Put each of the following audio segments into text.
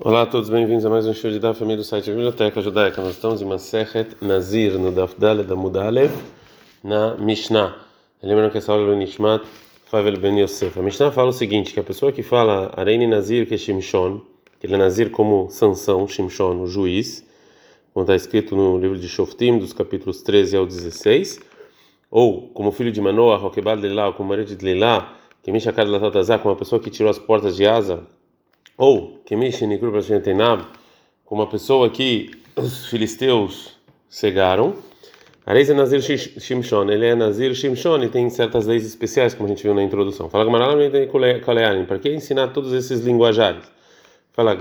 Olá a todos, bem-vindos a mais um show de da família do site Biblioteca Judaica. Nós estamos em Masechet Nazir, no Daf Daled Amud Aleph, na Mishnah. Lembrando que essa aula é o Nishmat Favel Ben Yosef. A Mishnah fala o seguinte, que a pessoa que fala Areini Nazir que é Shimshon, que ele é Nazir como Sansão, Shimshon, o juiz, como está escrito no livro de Shoftim, dos capítulos 13 ao 16, ou como filho de Manoah, Rokebal de ou como marido de Lilá, que Mishakad Latatazá, como uma pessoa que tirou as portas de Asa, ou com uma pessoa que os filisteus cegaram. Areis é Nazir Shimshon, ele é Nazir Shimshon e tem certas leis especiais, como a gente viu na introdução. Fala Gmará, para que ensinar todos esses linguajares? Fala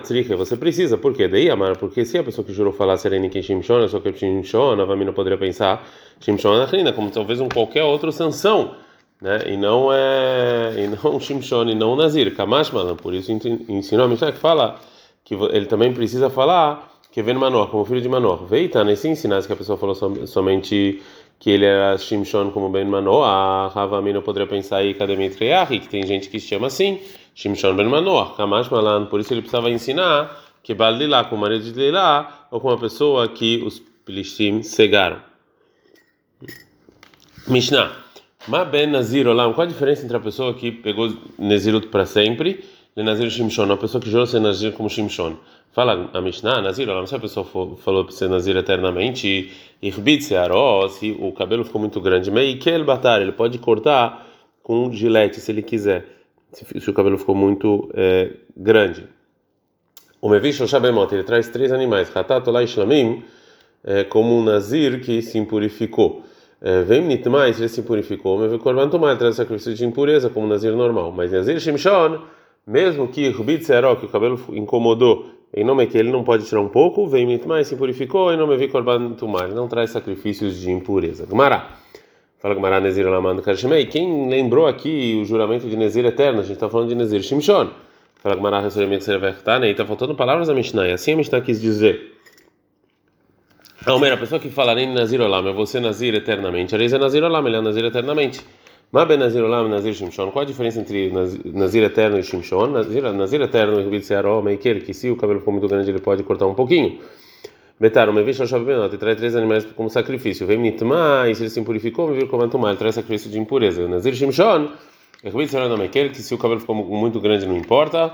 Tricha, você precisa, por quê? Daí, Amara, porque se a pessoa que jurou falar Sereni que Shimshon, só que Shimshon, a Vamina poderia pensar Shimshon Anachrina, como talvez um qualquer outro sanção né? E não é e não Shimshon e não Nazir, Kamash Malan, por isso ensinou a Mishnah que fala que ele também precisa falar que vem Manor, como filho de Manor. Veita, nesse ensinar que a pessoa falou somente que ele era Shimshon como Ben Manor, a Ravamina poderia pensar aí Kademitreyahi, que tem gente que se chama assim, Shimshon Ben Manor, Kamash Malan, por isso ele precisava ensinar que Balilá com o marido de Leilá ou com uma pessoa que os Pilishtim cegaram. Mishnah Ma ben Nazir Olam, qual a diferença entre a pessoa que pegou Nazirut para sempre e Nazir Shimshon, a pessoa que jurou ser Nazir como Shimshon? Fala a Mishnah, Nazir Olam, se a pessoa for, falou para ser Nazir eternamente, Irbit Searó, se o cabelo ficou muito grande, Meikel Batar, ele pode cortar com um gilete se ele quiser, se, se o cabelo ficou muito é, grande. O Mevish Shabemot, ele traz três animais, Hatatolá e Shlamim, é, como um Nazir que se impurificou. É, vem nitmai, se ele se purificou, mas o korban tomar traz sacrifício de impureza como nazir normal. Mas nazir shimshon, mesmo que rubit seró, que o cabelo incomodou, em nome que ele não pode tirar um pouco, vem nitmai, se purificou, em nome vi korban tomar, não traz sacrifícios de impureza. Gumará. Fala Gumará Nezir Lamando Karshimei. Quem lembrou aqui o juramento de Nezir eterno? A gente está falando de Nezir Shimshon. Fala Gumará Ressuremento Servertane. Está faltando palavras da Mishnah. E assim a Mishnah quis dizer. Almeida, a pessoa que fala nem Nazir Olam, eu vou ser Nazir eternamente. Areis é Nazir Olam, ele é Nazir eternamente. Mas ben Nazir Olam Nazir Shimshon. Qual a diferença entre Nazir eterno e Shimshon? Nazir, Nazir eterno, Rubit Searó, Meiker, que se o cabelo for muito grande ele pode cortar um pouquinho. Betar, uma vez Shoshav Benot, traz três animais como sacrifício. Vem Nitma, e se ele se impurificou, me vir como ele traz sacrifício de impureza. Nazir Shimshon, Rubit Searó, Meiker, que se o cabelo ficou muito grande não importa.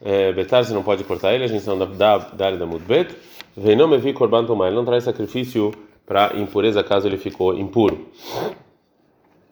É, Betar, você não pode cortar ele, a gente não dá dar da Mudbet. Veinom vi korban tomar, ele não traz sacrifício para impureza caso ele ficou impuro.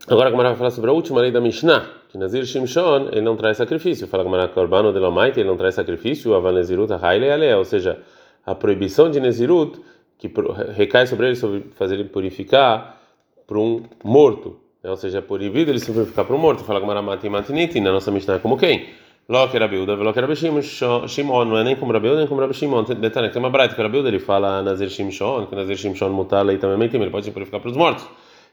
Agora a Gamara vai falar sobre a última lei da Mishnah, que Nazir Shimshon, ele não traz sacrifício. Fala Gamara Korban de Lomaite, ele não traz sacrifício, Avan Nezirut, Haile Ale, ou seja, a proibição de Nezirut, que recai sobre ele, sobre fazer ele purificar para um morto. Né? Ou seja, é proibido ele se purificar para um morto. Fala Gamara Mati Matiniti, na nossa Mishnah é como quem? Lo que Rabiuda, lo que Rabi Shimon, não é nem como Rabiuda, nem como Rabi Shimon. Detalhe, tem uma braita que Rabiuda ele fala Nazir Shimshon, que Nazir Shimshon mutala e também ele pode se purificar para os mortos.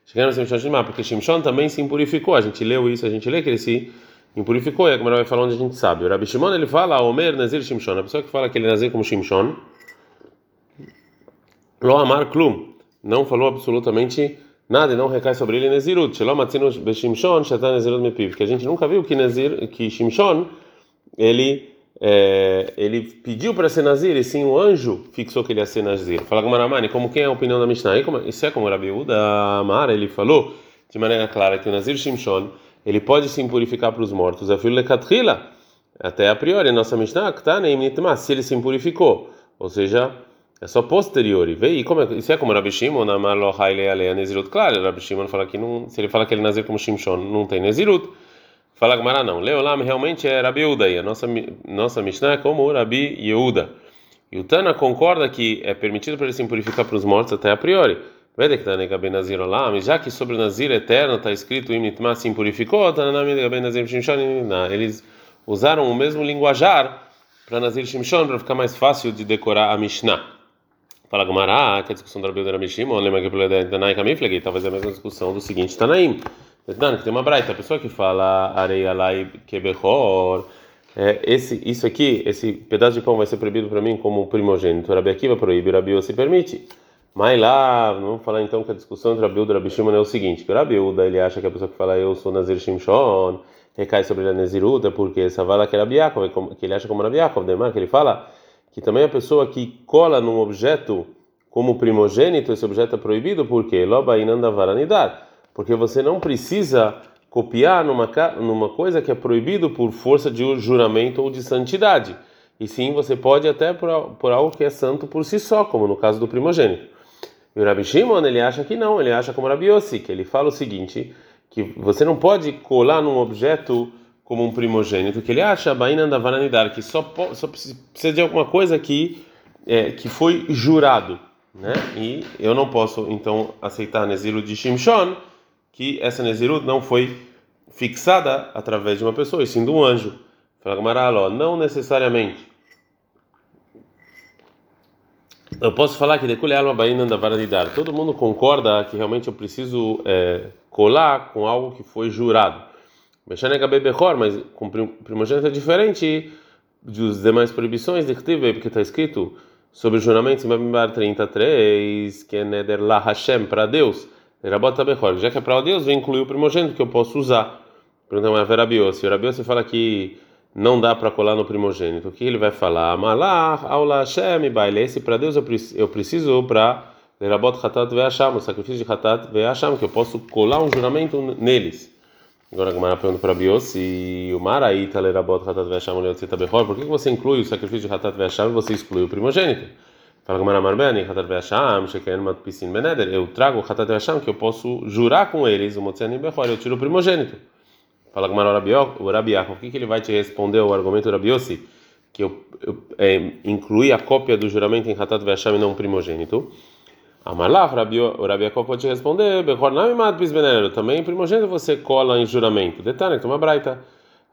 Chegando a Shimshon Shimá, porque Shimshon também se impurificou. A gente leu isso, a gente lê que ele se impurificou, e a Gemara vai falar onde a gente sabe. O Rabi Shimon ele fala Omer Nazir Shimshon, a pessoa que fala que ele é Nazir como Shimshon, Lo Amar Klum, não falou absolutamente nada e não recai sobre ele Nezirut. Mepiv, que a gente nunca viu que Nezir, que Shimshon ele é, ele pediu para ser Nazir e sim o anjo fixou que ele ia ser Nazir. Fala com Maramani, como quem é a opinião da Mishnah? Como, isso é como Rabi Uda Amar, ele falou de maneira clara que o Nazir Shimshon ele pode se impurificar para os mortos. A filha Katrila, até a priori, a nossa Mishnah, se ele se impurificou, ou seja, é só posterior. E como é, isso é como Rabi Shimon, Amar lo haile alea Nezirut. Claro, Rabi Shimon fala que não, se ele fala que ele é Nazir como Shimshon, não tem Nezirut. Fala Gamara não. Leolam realmente é Rabi Yehuda e a nossa nossa Mishnah é como Rabi Yehuda. E o Tana concorda que é permitido para ele se purificar para os mortos até a priori. Já que sobre o Nazir eterno está escrito Imnitma se purificou, eles usaram o mesmo linguajar para Nazir Shimshon para ficar mais fácil de decorar a Mishnah. Fala Gamara, que a discussão do Rabi Yehuda Rabi Shimon, lembra que Tanai Kamifleg, talvez é a mesma discussão do seguinte Tanaim. Não, tem uma braita, a pessoa que fala areia lai kebechor, é, esse, isso aqui, esse pedaço de pão vai ser proibido para mim como primogênito. Rabi Akiva proíbe, Rabi se permite. Mas lá, vamos falar então que a discussão entre Rabi e Rabi Shimon é o seguinte, que o Rabi ele acha que a pessoa que fala eu sou Nazir Shimshon, recai sobre a Nezirut é porque essa vala que era Biakov, que ele acha como Rabiakov, demar que ele fala que também a pessoa que cola num objeto como primogênito, esse objeto é proibido, porque Loba inanda varanidar, porque você não precisa copiar numa, numa coisa que é proibido por força de juramento ou de santidade. E sim, você pode até por, por algo que é santo por si só, como no caso do primogênito. E o Rabi Shimon, ele acha que não, ele acha como Rabi Yossi, que ele fala o seguinte, que você não pode colar num objeto como um primogênito, que ele acha, Baina da Varanidar, que só, só precisa de alguma coisa que, é, que foi jurado né? E eu não posso então aceitar a Nezirut de Shimshon, que essa Nezirut não foi fixada através de uma pessoa, e sim de um anjo. Fala não necessariamente. Eu posso falar que decule alma baina da vara de dar. Todo mundo concorda que realmente eu preciso é, colar com algo que foi jurado. Mexanega bebechor, mas com primogênito é diferente dos demais proibições de porque está escrito sobre o juramento em Bamimbar 33, que é Neder La Hashem, para Deus, já que é para Deus, vem incluir o primogênito que eu posso usar. Pergunta a Verabiose. O Rabiose fala que não dá para colar no primogênito. O que ele vai falar? Malach, aula Hashem, baile. Esse para Deus eu preciso para Lerabot Hatat Ve'asham, o sacrifício de Hatat Ve'asham, que eu posso colar um juramento neles. Agora a Gemara pergunta para Bios e o Maraíta lerabot hatat ve'asham leotzita bechor. Por que você inclui o sacrifício de hatat ve'asham e você exclui o primogênito? Fala Gemara Marbeni, hatat ve'asham, sheken matpisin beneder. Eu trago o hatat ve'asham que eu posso jurar com eles o motzanim bechor. Eu tiro o primogênito. Fala Gemara o Rabiach, o que, que ele vai te responder ao argumento Rabiosi? Que eu, eu é, incluí a cópia do juramento em hatat ve'asham e não o primogênito. Amalach, o Rabi Yaakov pode responder, também primogênito você cola em juramento. Detalhe, tem uma braita.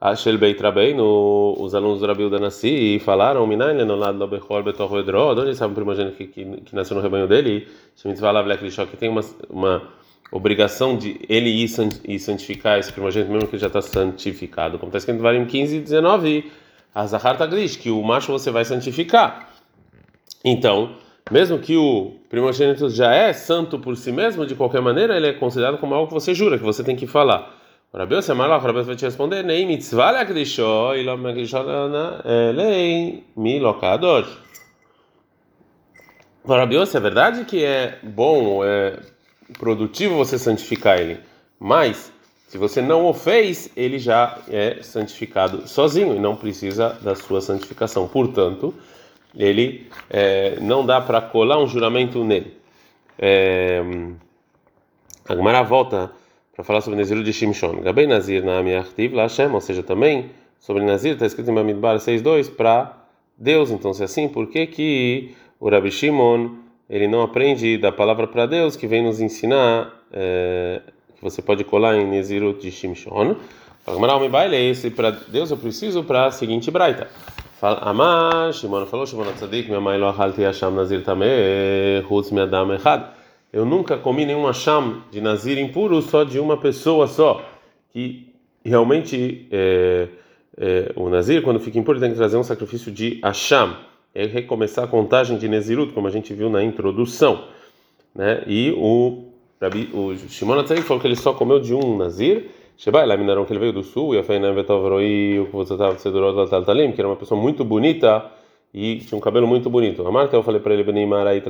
Ashel Beit no os alunos do Rabi Udanassi falaram, Minain lenolad lo bechor betor edro, onde sabe o primogênito que, que, que nasceu no rebanho dele, Shemitzvah lav que tem uma, uma obrigação de ele ir, santificar esse primogênito, mesmo que já está santificado. Como está escrito em Varim 15 e 19, Azahar Tagrish, que o macho você vai santificar. Então, mesmo que o primogênito já é santo por si mesmo, de qualquer maneira, ele é considerado como algo que você jura, que você tem que falar. Rabios é malach, o Rabios vai te responder, nem mitzvah le'akdishó, e lo me'akdishó lei mi lokador. O Rabios, é verdade que é bom, é produtivo você santificar ele, mas se você não o fez, ele já é santificado sozinho e não precisa da sua santificação. Portanto, ele é, não dá para colar um juramento nele. É, a volta para falar sobre Nazir de Shimshon. Gabei Nazir na La Hashem, ou seja, também sobre Nazir está escrito em Bamidbar 6.2 para Deus. Então, se é assim, por que que o Rabi Shimon ele não aprende da palavra para Deus que vem nos ensinar é, que você pode colar em Nazirut de Shimshon? A Gemara baile esse para Deus eu preciso para a seguinte braita. Amar, Shimon falou, Shimon Tzadik, minha mãe lo achalti Hasham Nazir também, Hutz Adam Echad. Eu nunca comi nenhum Hasham de Nazir impuro só de uma pessoa só. Que realmente é, é, o Nazir, quando fica impuro, tem que trazer um sacrifício de Hasham. É recomeçar a contagem de Nezirut, como a gente viu na introdução. Né? E o, o Shimon Tzadik falou que ele só comeu de um Nazir Sheba, lá minaram que ele veio do sul, e a Feina Vetovroi, o que você estava Sedurot Taltalim, que era uma pessoa muito bonita e tinha um cabelo muito bonito. A Marta, eu falei para ele, Benimar aí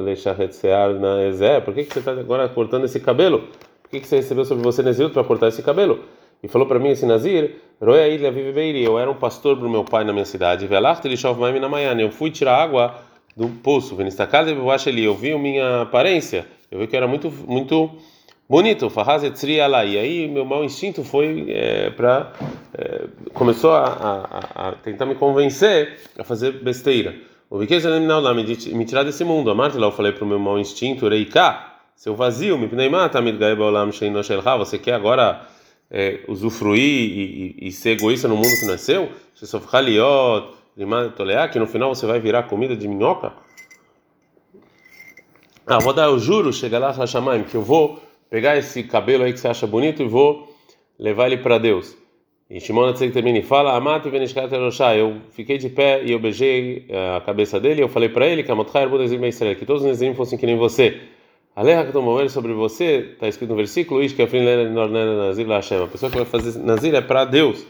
Lechahetsear na Ezé, por que, que você está agora cortando esse cabelo? Por que, que você recebeu sobre você Nezirut para cortar esse cabelo? E falou para mim esse Nazir, Roya Ilha Vive eu era um pastor para o meu pai na minha cidade, Velach Telishov Maim na Maiana, eu fui tirar água do poço, Venistacada e ali, eu vi minha aparência, eu vi que era muito, muito bonito, Fahaz etzri alai. Aí meu mau instinto foi é, para é, começou a, a, a, tentar me convencer a fazer besteira. O me me tirar desse mundo. A Marta lá eu falei para o meu mau instinto, Reika, seu vazio, me você quer agora é, usufruir e, e, e, ser egoísta no mundo que não é seu? Que no final você vai virar comida de minhoca? Ah, vou dar, eu juro, chega lá, Hashamayim, que eu vou pegar esse cabelo aí que você acha bonito e vou levar ele para Deus. E Shimon termina e fala: Amati Benishkat Eu fiquei de pé e eu beijei eh, a cabeça dele. E eu falei para ele: que todos os Nezim fossem que nem você. Aleha Katomoel sobre você, está escrito no versículo, que. A pessoa que vai fazer Nazir é para Deus,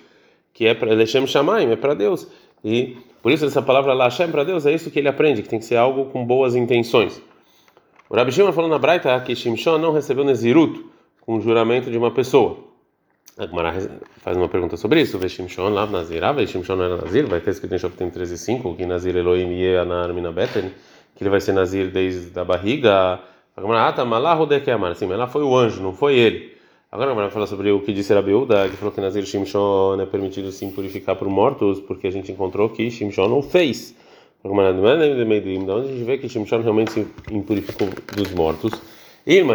que é para Lechem Shamaim, é para Deus. E por isso essa palavra Hashem para Deus é isso que ele aprende, que tem que ser algo com boas intenções. O Rabi Shimon falou na Braita que Shimshon não recebeu Nezirut com o juramento de uma pessoa. A Gemara faz uma pergunta sobre isso. Vê Shimshon lá, Nazir, ah, Shimshon não era Nazir, vai ter escrito em Shoftim 13 5, que Nazir Elohim Yeanar Minabeten, que ele vai ser Nazir desde a barriga Agora, ah, tá malarro de que amar. Sim, mas lá foi o anjo, não foi ele. Agora vai falar sobre o que disse Rabiúda, que falou que Nazir Shimshon é permitido sim purificar por mortos, porque a gente encontrou que Shimshon não fez. É de onde a gente vê que Shimshon realmente se impurificou dos mortos. Irmã,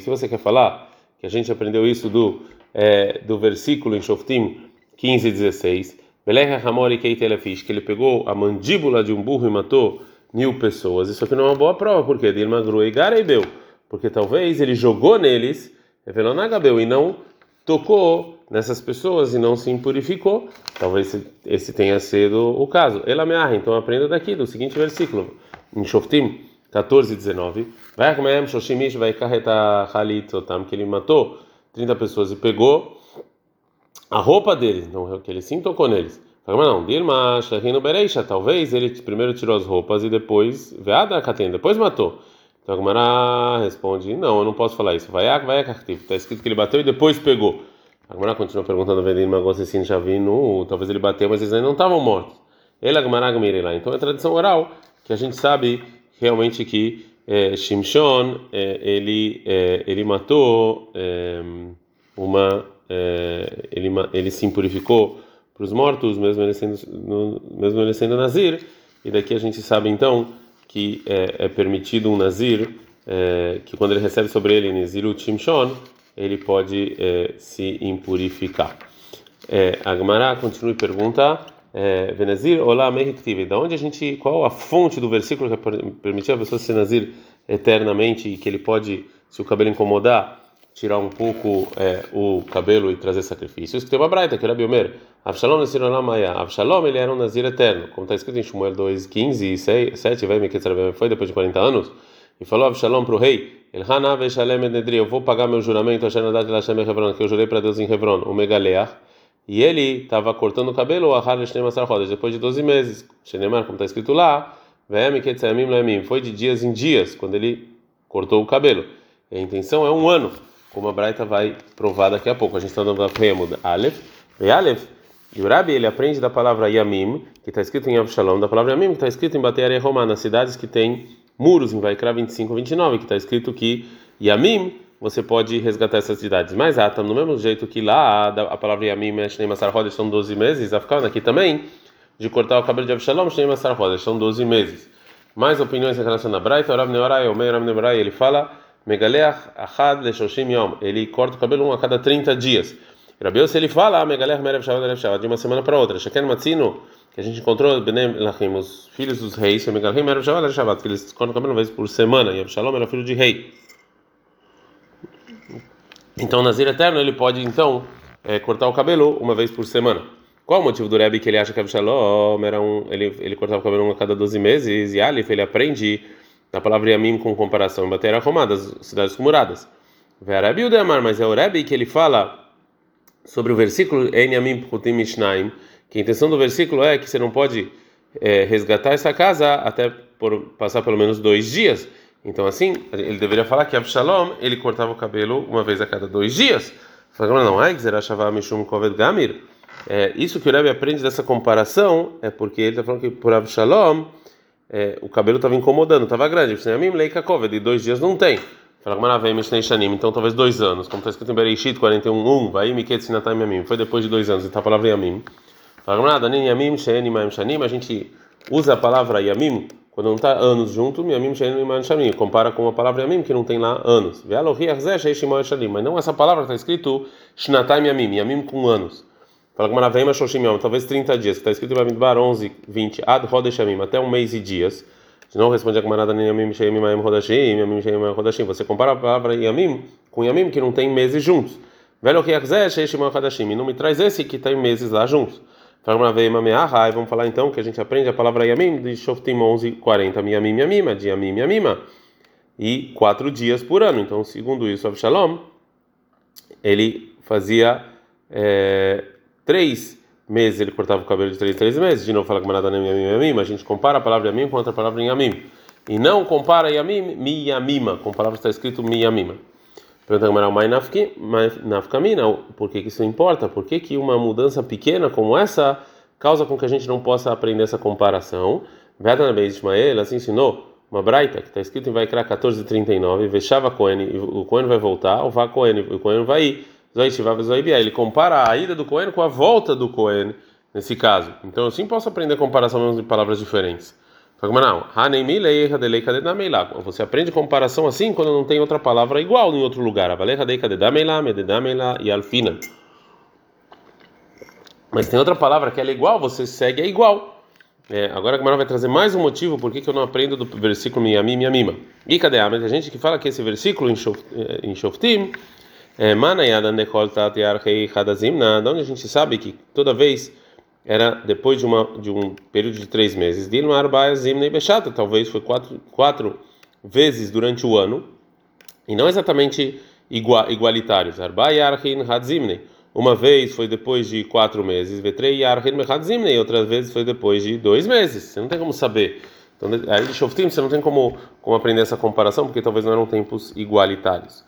se você quer falar que a gente aprendeu isso do, é, do versículo em Shoftim 15 e 16, que ele pegou a mandíbula de um burro e matou mil pessoas. Isso aqui não é uma boa prova, porque Dilma Grui Gareibeu, porque talvez ele jogou neles, Evelonagabeu, e não tocou nessas pessoas e não se impurificou. Talvez esse tenha sido o caso. Ela então aprenda daqui, do seguinte versículo, em Shoftim 14 19. Vai comer Shoshimish, vai carretar Halitotam, que ele matou 30 pessoas e pegou a roupa deles, então que ele sim tocou neles. Mas não, Dilma, Shahino Bereisha, talvez ele primeiro tirou as roupas e depois, Veada Katen, depois matou. Então a responde: Não, eu não posso falar isso. Vai, vai, Está escrito que ele bateu e depois pegou. A Gemara continua perguntando: Vedilma Gossesin Javinu, talvez ele bateu, mas eles ainda não estavam mortos. Ele, a Gemara lá. Então é tradição oral que a gente sabe realmente que é, Shimshon é, ele, é, ele matou é, uma. Ele, ele se impurificou para os mortos, mesmo ele sendo, mesmo ele sendo nazir. E daqui a gente sabe então que é, é permitido um nazir, é, que quando ele recebe sobre ele Nezirut Shimshon, ele pode é, se impurificar. É, a Gemara continua e pergunta: é, Venazir, olá, mehiktive. Da onde a gente, qual a fonte do versículo que permitiu a pessoa ser nazir eternamente e que ele pode, se o cabelo incomodar, tirar um pouco é, o cabelo e trazer sacrifícios. Tem uma braita, que era Biomer. Avshalom Nasir Maya. Avshalom ele era um Nazir eterno, como está escrito em Shmuel 2, 15 e 7, vai me foi depois de 40 anos, e falou Avshalom para o rei: eu vou pagar meu juramento a Shanadat Lashem Hebron, que eu jurei para Deus em Hebron, o Megaleach. E ele estava cortando o cabelo, a depois de 12 meses. Shenemar, como está escrito lá, foi de dias em dias, quando ele cortou o cabelo. A intenção é um ano como a Braita vai provar daqui a pouco. A gente está dando a Remud Aleph. E Aleph, e o Rabi, ele aprende da palavra Yamim, que está escrito em Avshalom, da palavra Yamim, que está escrito em Batearia Romana, nas cidades que tem muros, em Vaikra 25 29, que está escrito que Yamim, você pode resgatar essas cidades. Mas ah, no mesmo jeito que lá, a palavra Yamim, Shnei Masar Rodas, são 12 meses, Afkan aqui também, de cortar o cabelo de Avshalom, Shnei Masar Rodas, são 12 meses. Mais opiniões em relação a Braita, o Rabi Neorai, o Meir Rabi Neorai, ele fala Megaleach Achad Leshoshim Yom. Ele corta o cabelo um a cada 30 dias. Rabios ele fala, Shabbat, de uma semana para outra. Sheken Matzino, que a gente encontrou os filhos dos reis, que eles cortam o cabelo uma vez por semana. E Absalom era filho de rei. Então, Nazir Eterno, ele pode, então, é, cortar o cabelo uma vez por semana. Qual o motivo do Rebbe que ele acha que Absalom era um, ele, ele cortava o cabelo a cada 12 meses? E Alif, ele aprende na palavra Yamim com comparação em Bater Arromadas, cidades muradas. Verabi o Demar, mas é o Rebbe que ele fala sobre o versículo En Yamim Putim Mishnaim, que a intenção do versículo é que você não pode é, resgatar essa casa até por passar pelo menos dois dias. Então assim, ele deveria falar que Absalom ele cortava o cabelo uma vez a cada dois dias. Falando não, é. É, isso que o Rebbe aprende dessa comparação é porque ele está falando que por Absalom é, o cabelo estava incomodando, estava grande. De dois dias não tem. Então talvez dois anos, como está escrito em Bereishit 41, 1, vai Yamim. Foi depois de dois anos, então a palavra Yamim. A gente usa a palavra Yamim quando não está anos junto, Yamim Shenim Compara com a palavra Yamim que não tem lá anos. Mas não essa palavra está escrito Shnataim Yamim, Yamim com anos. Yom, talvez 30 dias, está escrito em Bamidbar 11, 20, Ad Rodeshamim, até um mês e dias. Não responde a camarada Yamim Sheimim Mayim Rodashim, Yamim Sheimim Rodashim. Você compara a palavra Yamim com Yamim que não tem meses juntos. Velho que Yakzeh Sheishim Rodashim. E não me traz esse que tem meses lá juntos. Meahai, vamos falar então que a gente aprende a palavra Yamim de Shoftim 11, 40. Yamim Yamima, de Yamim Yamima. e quatro dias por ano. Então, segundo isso, Avshalom, ele fazia é, três meses, ele cortava o cabelo de três em três meses. De novo, fala que manada nem yamim. A gente compara a palavra yamim com outra palavra yamim. E não compara yamim, miyamima. Com palavras está escrito miyamima. Pergunta Gamara, mas nafkamina, por que, que isso importa? Por que, que uma mudança pequena como essa causa com que a gente não possa aprender essa comparação? Vedana Beis Ismael assim ensinou uma braita que está escrito em Vaikra 14:39, Vechava Cohen, o Cohen vai voltar, o Vá Cohen, o Cohen vai ir, Ele compara a ida do Cohen com a volta do Cohen nesse caso. Então eu sim posso aprender comparação de palavras diferentes. Você aprende comparação assim quando não tem outra palavra igual em outro lugar. e alfina. Mas tem outra palavra que é igual, você segue é igual. É, agora a Gemara vai trazer mais um motivo por que eu não aprendo do versículo Miyami Miyamima. E cadê a gente que fala que esse versículo em Shoftim, é, Hadazimna, onde a gente sabe que toda vez era depois de, uma, de um período de três meses. Talvez foi quatro, quatro vezes durante o ano, e não exatamente igual, igualitários. Uma vez foi depois de quatro meses, e outras vezes foi depois de dois meses. Você não tem como saber. Então, aí de você não tem como, como aprender essa comparação, porque talvez não eram tempos igualitários.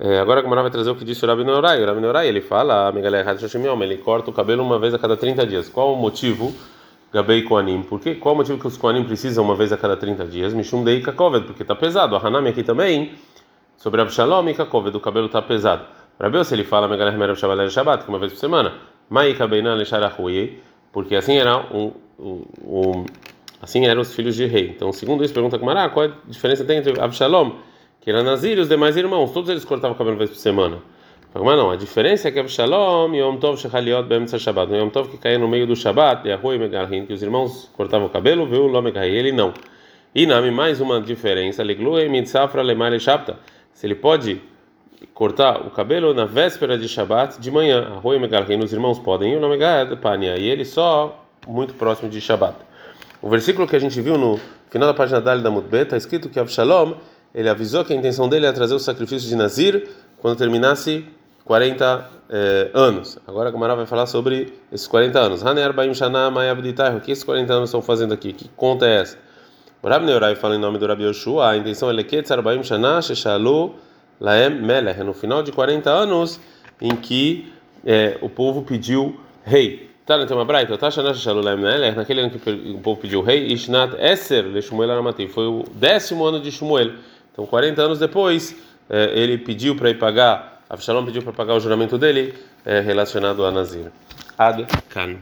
É, agora a Gamara vai trazer o que disse o Rabi Norai. O Rabi Norai, ele fala, ele corta o cabelo uma vez a cada 30 dias. Qual o motivo? Gabei Koanim. Por quê? Qual o motivo que os Koanim precisam uma vez a cada 30 dias? Mishum Dei Kakoved, porque está pesado. A Hanami aqui também, sobre Avshalom e Kakoved, o cabelo está pesado. Rabi se ele fala Shabbat que uma vez por semana, porque assim era um, um, um, assim eram os filhos de rei. Então, segundo isso, pergunta Kumara, qual é a diferença entre Avshalom, que era Nazir, e os demais irmãos, todos eles cortavam o cabelo uma vez por semana. Mas não, a diferença é que Avshalom e Yom Tov Shechaliot Be'emtza Shabbat, no Yom Tov que caía no meio do Shabbat, e Arroi Megalhin, que os irmãos cortavam o cabelo, viu o Lomegahi, ele não. E Nami, mais uma diferença, Liglue Mitzafra Lemale Shabta, se ele pode cortar o cabelo na véspera de Shabat de manhã. Arroi Megalheim, os irmãos podem, e o é Pania, e ele só muito próximo de Shabat. O versículo que a gente viu no final da página da da Mutbet está escrito que Avshalom ele avisou que a intenção dele era trazer o sacrifício de Nazir quando terminasse 40 eh, anos. Agora a Gamara vai falar sobre esses 40 anos. O que esses 40 anos estão fazendo aqui? Que conta é essa? O Rabi Neurai fala em nome do Rabi Yoshua, a intenção é Shana Sheshalu Laem Melech, no final de 40 anos em que é, o povo pediu rei. Tá, não tem uma braita? Tá, naquele ano que o povo pediu rei, Ishnat Eser Shmuel Aramati, foi o décimo ano de Shmuel. Então, 40 anos depois, é, ele pediu para ir pagar, Avshalom pediu para pagar o juramento dele é, relacionado a Nazir. Ad Kan.